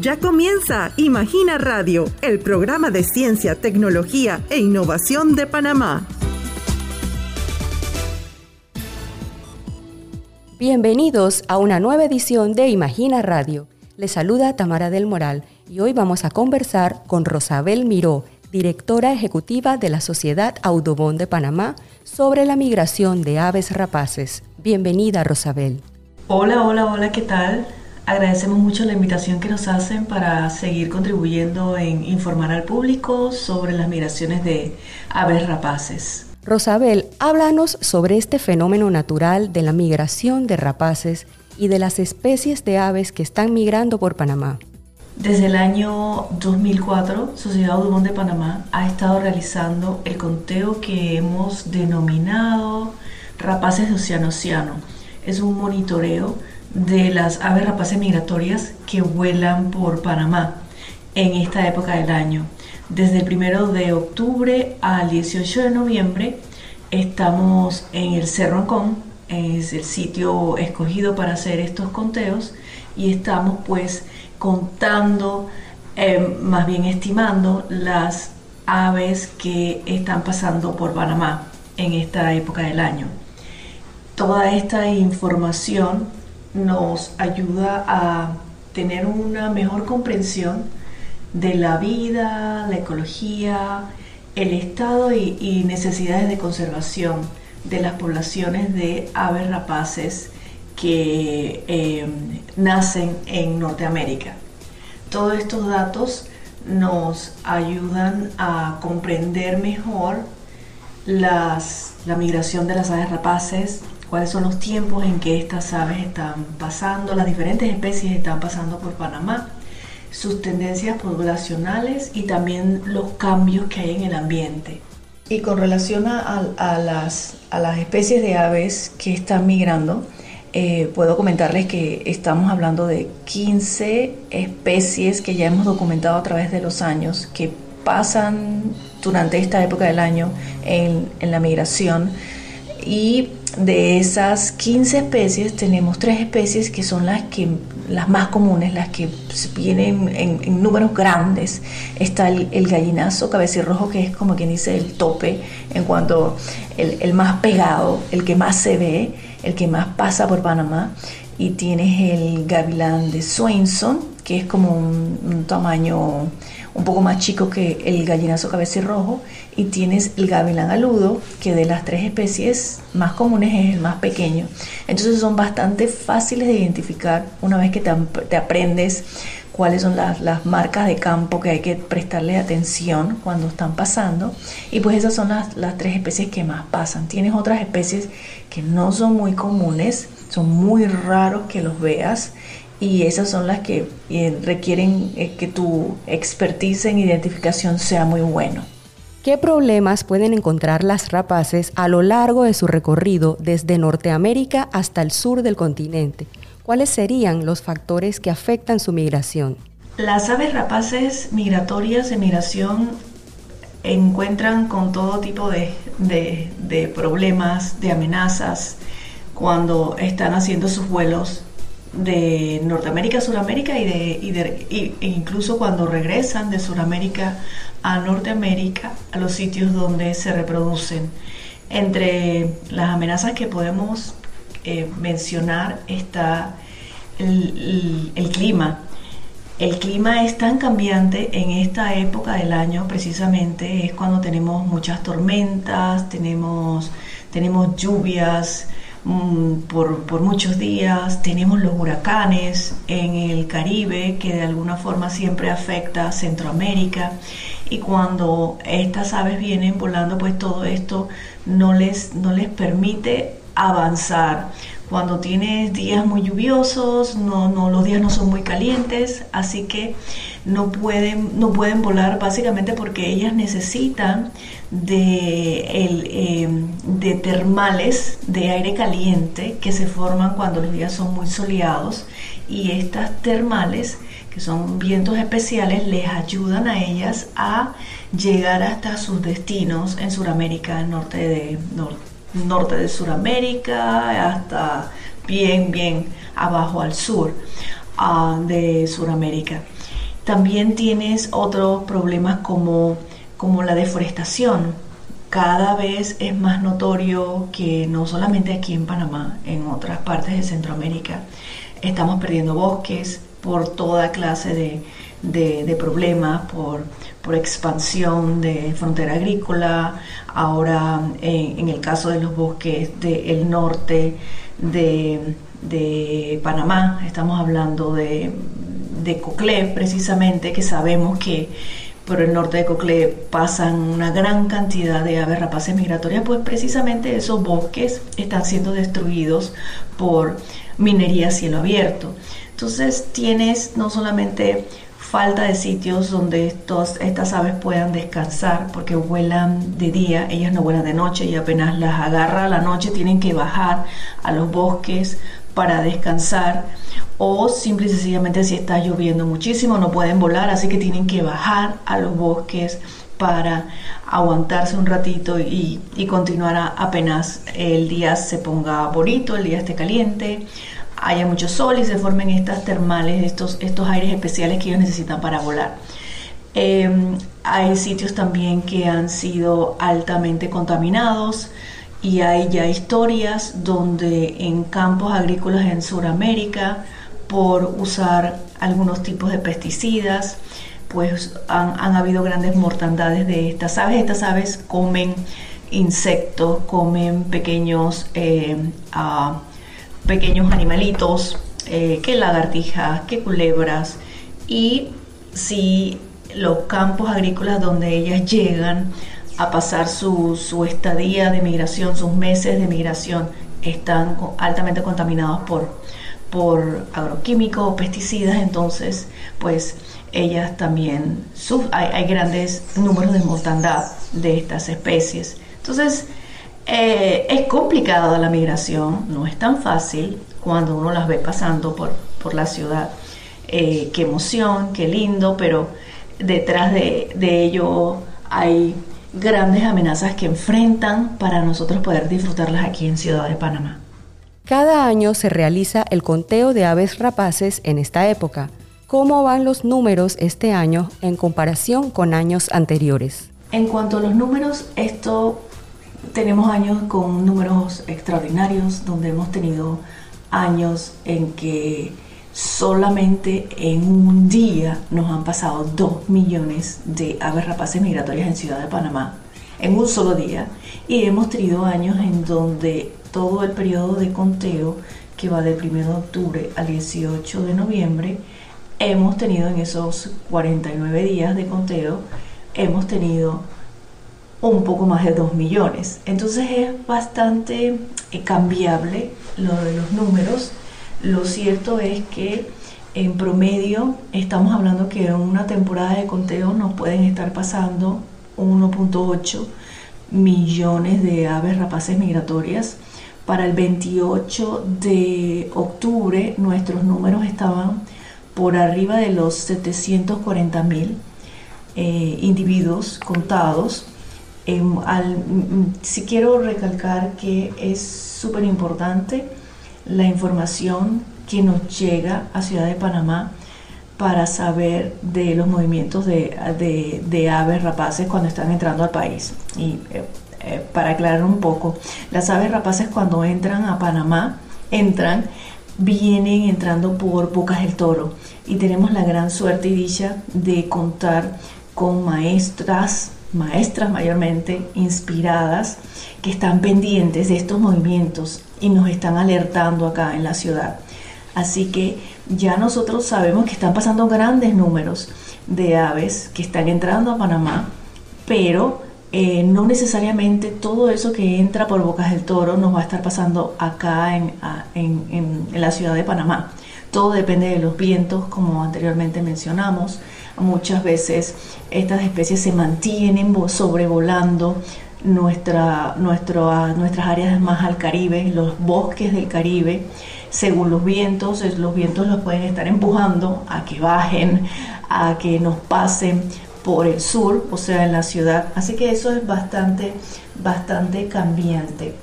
Ya comienza Imagina Radio, el programa de ciencia, tecnología e innovación de Panamá. Bienvenidos a una nueva edición de Imagina Radio. Les saluda Tamara del Moral y hoy vamos a conversar con Rosabel Miró, directora ejecutiva de la Sociedad Audubon de Panamá, sobre la migración de aves rapaces. Bienvenida, Rosabel. Hola, hola, hola, ¿qué tal? Agradecemos mucho la invitación que nos hacen para seguir contribuyendo en informar al público sobre las migraciones de aves rapaces. Rosabel, háblanos sobre este fenómeno natural de la migración de rapaces y de las especies de aves que están migrando por Panamá. Desde el año 2004, Sociedad Audubon de Panamá ha estado realizando el conteo que hemos denominado rapaces de océano-océano. Es un monitoreo de las aves rapaces migratorias que vuelan por Panamá en esta época del año. Desde el primero de octubre al 18 de noviembre estamos en el Cerro Ancón, es el sitio escogido para hacer estos conteos y estamos pues contando, eh, más bien estimando las aves que están pasando por Panamá en esta época del año. Toda esta información nos ayuda a tener una mejor comprensión de la vida, la ecología, el estado y, necesidades de conservación de las poblaciones de aves rapaces que eh, nacen en Norteamérica. Todos estos datos nos ayudan a comprender mejor la migración de las aves rapaces, cuáles son los tiempos en que estas aves están pasando, las diferentes especies están pasando por Panamá, sus tendencias poblacionales y también los cambios que hay en el ambiente. Y con relación a, las, a las especies de aves que están migrando, eh, puedo comentarles que estamos hablando de 15 especies que ya hemos documentado a través de los años que pasan durante esta época del año en, en la migración y de esas 15 especies tenemos tres especies que son las que las más comunes, las que vienen en, números grandes. Está el, gallinazo cabecirrojo, que es como quien dice el tope en cuanto el, el, más pegado, el que más se ve, el que más pasa por Panamá. Y tienes el gavilán de Swainson, que es como un tamaño un poco más chico que el gallinazo cabecirrojo y tienes el gavilán aludo, que de las tres especies más comunes es el más pequeño. Entonces son bastante fáciles de identificar una vez que te, aprendes cuáles son las, las, marcas de campo que hay que prestarle atención cuando están pasando. Y pues esas son las, las tres especies que más pasan. Tienes otras especies que no son muy comunes, son muy raros que los veas y esas son las que eh, requieren eh, que tu expertise en identificación sea muy bueno. ¿Qué problemas pueden encontrar las rapaces a lo largo de su recorrido desde Norteamérica hasta el sur del continente? ¿Cuáles serían los factores que afectan su migración? Las aves rapaces migratorias en migración encuentran con todo tipo de, de problemas, de amenazas, cuando están haciendo sus vuelos de Norteamérica a Sudamérica y de, e incluso cuando regresan de Sudamérica a Norteamérica, a los sitios donde se reproducen. Entre las amenazas que podemos eh, mencionar está el, el, clima. El clima es tan cambiante en esta época del año, precisamente es cuando tenemos muchas tormentas, tenemos, tenemos lluvias, Mm, por, muchos días, tenemos los huracanes en el Caribe que de alguna forma siempre afecta a Centroamérica y cuando estas aves vienen volando pues todo esto no les, no les permite avanzar. Cuando tienes días muy lluviosos, no, no, los días no son muy calientes, así que no pueden, no pueden volar básicamente porque ellas necesitan de, el, em, de termales de aire caliente que se forman cuando los días son muy soleados y estas termales que son vientos especiales les ayudan a ellas a llegar hasta sus destinos en Sudamérica, norte de, norte de Sudamérica, hasta bien, bien abajo al sur ah, de Sudamérica. También tienes otros problemas como, como la deforestación. Cada vez es más notorio que no solamente aquí en Panamá, en otras partes de Centroamérica, estamos perdiendo bosques por toda clase de, problemas, por, por, expansión de frontera agrícola, ahora en, el caso de los bosques del norte de, de Panamá, estamos hablando de, de Coclé precisamente, que sabemos que por el norte de Coclé pasan una gran cantidad de aves rapaces migratorias, pues precisamente esos bosques están siendo destruidos por minería a cielo abierto. Entonces tienes no solamente falta de sitios donde estos, estas aves puedan descansar porque vuelan de día, ellas no vuelan de noche y apenas las agarra la noche tienen que bajar a los bosques para descansar o simple y sencillamente si está lloviendo muchísimo no pueden volar así que tienen que bajar a los bosques para aguantarse un ratito y, continuar apenas el día se ponga bonito, el día esté caliente haya mucho sol y se formen estas termales, estos, estos aires especiales que ellos necesitan para volar. Em, hay sitios también que han sido altamente contaminados y hay ya historias donde en campos agrícolas en Sudamérica, por usar algunos tipos de pesticidas, pues han, habido grandes mortandades de estas aves. Estas aves comen insectos, comen pequeños eh, ah, pequeños animalitos, eh, que lagartijas, que culebras, y si los campos agrícolas donde ellas llegan a pasar su, su estadía de migración, sus meses de migración, están altamente contaminados por, por agroquímicos pesticidas, entonces pues ellas también, hay, hay, grandes números de mortandad de estas especies. Entonces, eh, es complicada la migración, no es tan fácil cuando uno las ve pasando por, por la ciudad. Eh, qué emoción, qué lindo, pero detrás de, de ello hay grandes amenazas que enfrentan para nosotros poder disfrutarlas aquí en Ciudad de Panamá. Cada año se realiza el conteo de aves rapaces en esta época. ¿Cómo van los números este año en comparación con años anteriores? En cuanto a los números, esto tenemos años con números extraordinarios, donde hemos tenido años en que solamente en un día nos han pasado 2 millones de aves rapaces migratorias en Ciudad de Panamá, en un solo día. Y hemos tenido años en donde todo el periodo de conteo, que va del 1 de octubre al 18 de noviembre, hemos tenido en esos 49 días de conteo, hemos tenido un poco más de 2 millones. Entonces es bastante eh, cambiable lo de los números. Lo cierto es que en promedio estamos hablando que en una temporada de conteo nos pueden estar pasando 1.8 millones de aves rapaces migratorias. Para el 28 de octubre nuestros números estaban por arriba de los 740 mil eh, individuos contados Em, si quiero recalcar que es súper importante la información que nos llega a Ciudad de Panamá para saber de los movimientos de, aves rapaces cuando están entrando al país. Y eh, eh, para aclarar un poco, las aves rapaces cuando entran a Panamá, entran, vienen entrando por Bocas del Toro y tenemos la gran suerte y dicha de contar con maestras maestras mayormente inspiradas que están pendientes de estos movimientos y nos están alertando acá en la ciudad. Así que ya nosotros sabemos que están pasando grandes números de aves que están entrando a Panamá, pero eh, no necesariamente todo eso que entra por Bocas del Toro nos va a estar pasando acá en, en la ciudad de Panamá. Todo depende de los vientos, como anteriormente mencionamos, Muchas veces estas especies se mantienen sobrevolando nuestra, nuestras áreas más al Caribe, los bosques del Caribe, según los vientos, los vientos los pueden estar empujando a que bajen, a que nos pasen por el sur, o sea, en la ciudad. Así que eso es bastante, bastante cambiante.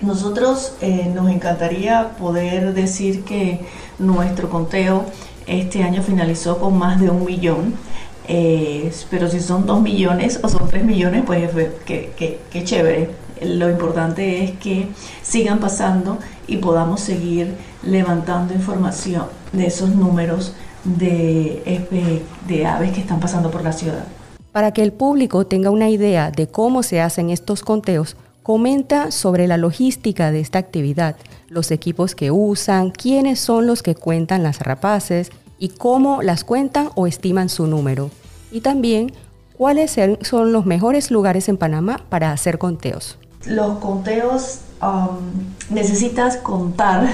Nosotros eh, nos encantaría poder decir que nuestro conteo este año finalizó con más de un millón. Eh, pero si son dos millones o son tres millones, pues qué chévere. Lo importante es que sigan pasando y podamos seguir levantando información de esos números de, de aves que están pasando por la ciudad. Para que el público tenga una idea de cómo se hacen estos conteos, comenta sobre la logística de esta actividad, los equipos que usan, quiénes son los que cuentan las rapaces y cómo las cuentan o estiman su número. Y también cuáles son los mejores lugares en Panamá para hacer conteos. Los conteos um, necesitas contar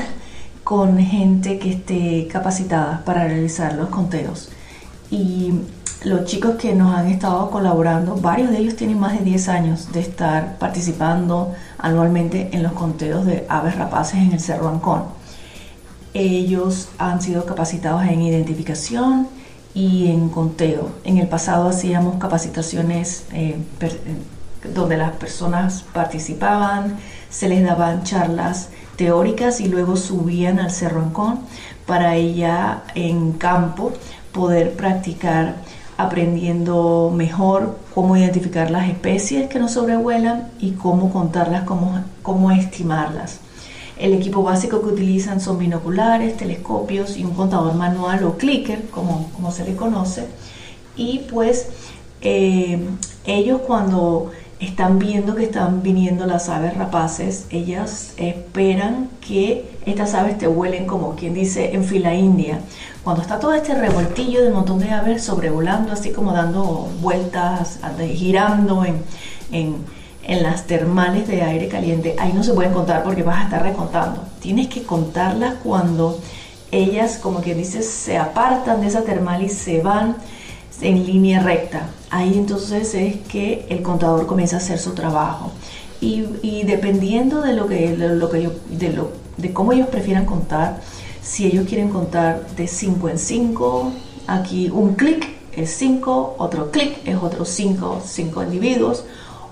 con gente que esté capacitada para realizar los conteos. Y los chicos que nos han estado colaborando, varios de ellos tienen más de 10 años de estar participando anualmente en los conteos de aves rapaces en el Cerro Ancón. Ellos han sido capacitados en identificación y en conteo. En el pasado hacíamos capacitaciones eh, donde las personas participaban, se les daban charlas teóricas y luego subían al Cerro Ancón para ella en campo poder practicar aprendiendo mejor cómo identificar las especies que nos sobrevuelan y cómo contarlas, cómo, cómo estimarlas. El equipo básico que utilizan son binoculares, telescopios y un contador manual o clicker, como, como se le conoce. Y pues eh, ellos cuando están viendo que están viniendo las aves rapaces, ellas esperan que estas aves te huelen como quien dice en fila india. Cuando está todo este revoltillo de un montón de aves sobrevolando, así como dando vueltas, girando en, en, en las termales de aire caliente, ahí no se pueden contar porque vas a estar recontando. Tienes que contarlas cuando ellas, como quien dice, se apartan de esa termal y se van en línea recta. Ahí entonces es que el contador comienza a hacer su trabajo. Y, dependiendo de lo que, lo que yo, de, lo, de cómo ellos prefieran contar, si ellos quieren contar de 5 en 5, aquí un clic es 5, otro clic es otro 5, 5 individuos.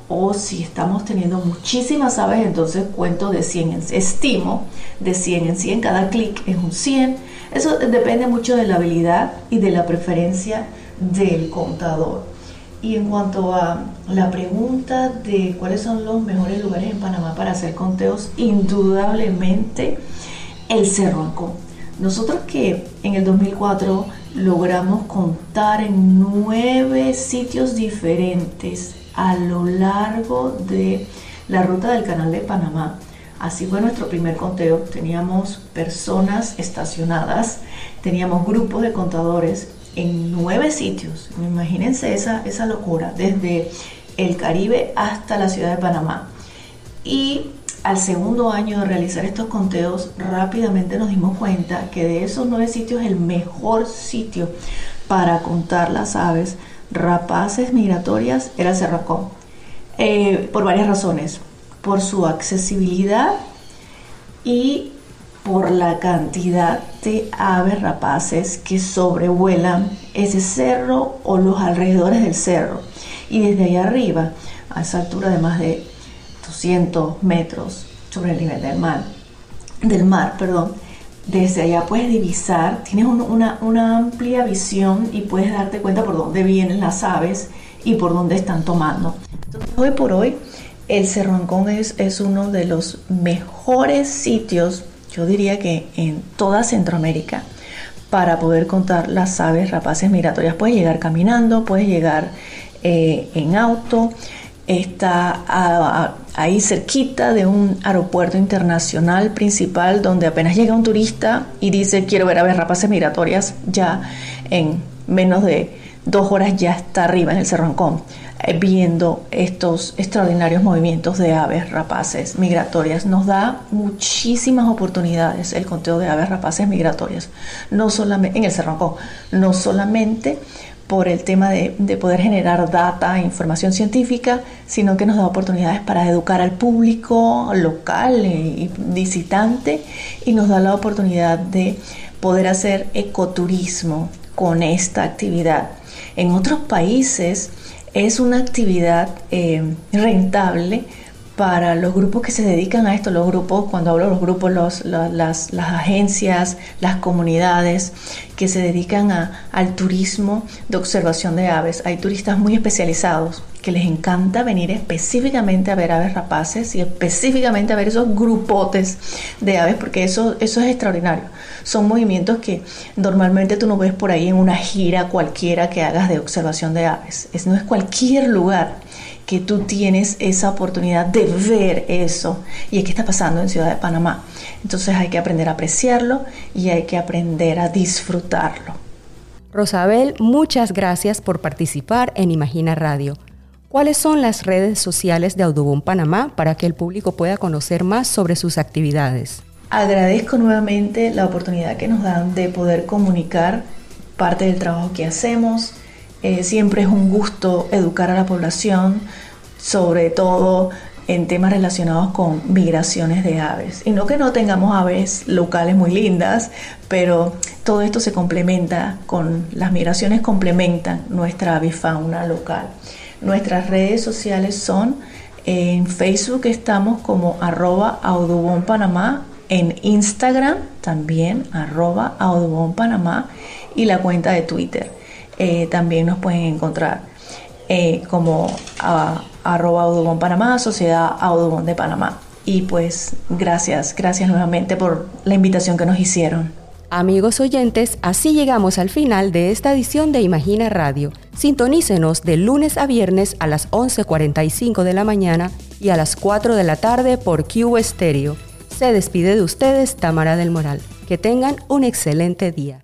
O si estamos teniendo muchísimas aves, entonces cuento de 100 en estimo de 100 en 100, cada clic es un 100. Eso depende mucho de la habilidad y de la preferencia del contador. Y en cuanto a la pregunta de cuáles son los mejores lugares en Panamá para hacer conteos, indudablemente el Cerro Ancón. Nosotros que en el 2004 logramos contar en nueve sitios diferentes a lo largo de la ruta del canal de Panamá. Así fue nuestro primer conteo. Teníamos personas estacionadas, teníamos grupos de contadores en nueve sitios. Imagínense esa, esa locura, desde el Caribe hasta la ciudad de Panamá. Y al segundo año de realizar estos conteos, rápidamente nos dimos cuenta que de esos nueve sitios el mejor sitio para contar las aves rapaces migratorias era el Cerracón. Eh, por varias razones. Por su accesibilidad y por la cantidad de aves rapaces que sobrevuelan ese cerro o los alrededores del cerro. Y desde ahí arriba, a esa altura de más de 200 metros sobre el nivel del mar, del mar, perdón, desde allá puedes divisar, tienes una, una, amplia visión y puedes darte cuenta por dónde vienen las aves y por dónde están tomando. Entonces, hoy por hoy, el Cerro Ancón es, es uno de los mejores sitios yo diría que en toda Centroamérica, para poder contar las aves rapaces migratorias. Puedes llegar caminando, puedes llegar eh, en auto, está ahí cerquita de un aeropuerto internacional principal donde apenas llega un turista y dice quiero ver aves rapaces migratorias, ya en menos de dos horas ya está arriba en el Cerro Ancón. Eh, viendo estos extraordinarios movimientos de aves rapaces migratorias. Nos da muchísimas oportunidades el conteo de aves rapaces migratorias, no solamente en el Cerrancó, no solamente por el tema de, poder generar data, e información científica, sino que nos da oportunidades para educar al público local y visitante y nos da la oportunidad de poder hacer ecoturismo con esta actividad. En otros países, es una actividad eh, rentable para los grupos que se dedican a esto, los grupos, cuando hablo de los grupos, las, agencias, las comunidades que se dedican a, al turismo de observación de aves. Hay turistas muy especializados que les encanta venir específicamente a ver aves rapaces y específicamente a ver esos grupotes de aves, porque eso, eso es extraordinario. Son movimientos que normalmente tú no ves por ahí en una gira cualquiera que hagas de observación de aves. Es, no es cualquier lugar que tú tienes esa oportunidad de ver eso y es que está pasando en Ciudad de Panamá. Entonces hay que aprender a apreciarlo y hay que aprender a disfrutarlo. Rosabel, muchas gracias por participar en Imagina Radio. ¿Cuáles son las redes sociales de Audubon Panamá para que el público pueda conocer más sobre sus actividades? Agradezco nuevamente la oportunidad que nos dan de poder comunicar parte del trabajo que hacemos, eh, siempre es un gusto educar a la población, sobre todo en temas relacionados con migraciones de aves. Y no que no tengamos aves locales muy lindas, pero todo esto se complementa con las migraciones complementan nuestra avifauna local. Nuestras redes sociales son en Facebook estamos como arroba Audubon Panamá, en Instagram también arroba Audubon Panamá y la cuenta de Twitter. Eh, también nos pueden encontrar eh, como a, arroba Audubon Panamá, Sociedad Audubon de Panamá. Y pues gracias, gracias nuevamente por la invitación que nos hicieron. Amigos oyentes, así llegamos al final de esta edición de Imagina Radio. Sintonícenos de lunes a viernes a las 11.45 de la mañana y a las 4 de la tarde por Q Stereo. Se despide de ustedes Tamara del Moral. Que tengan un excelente día.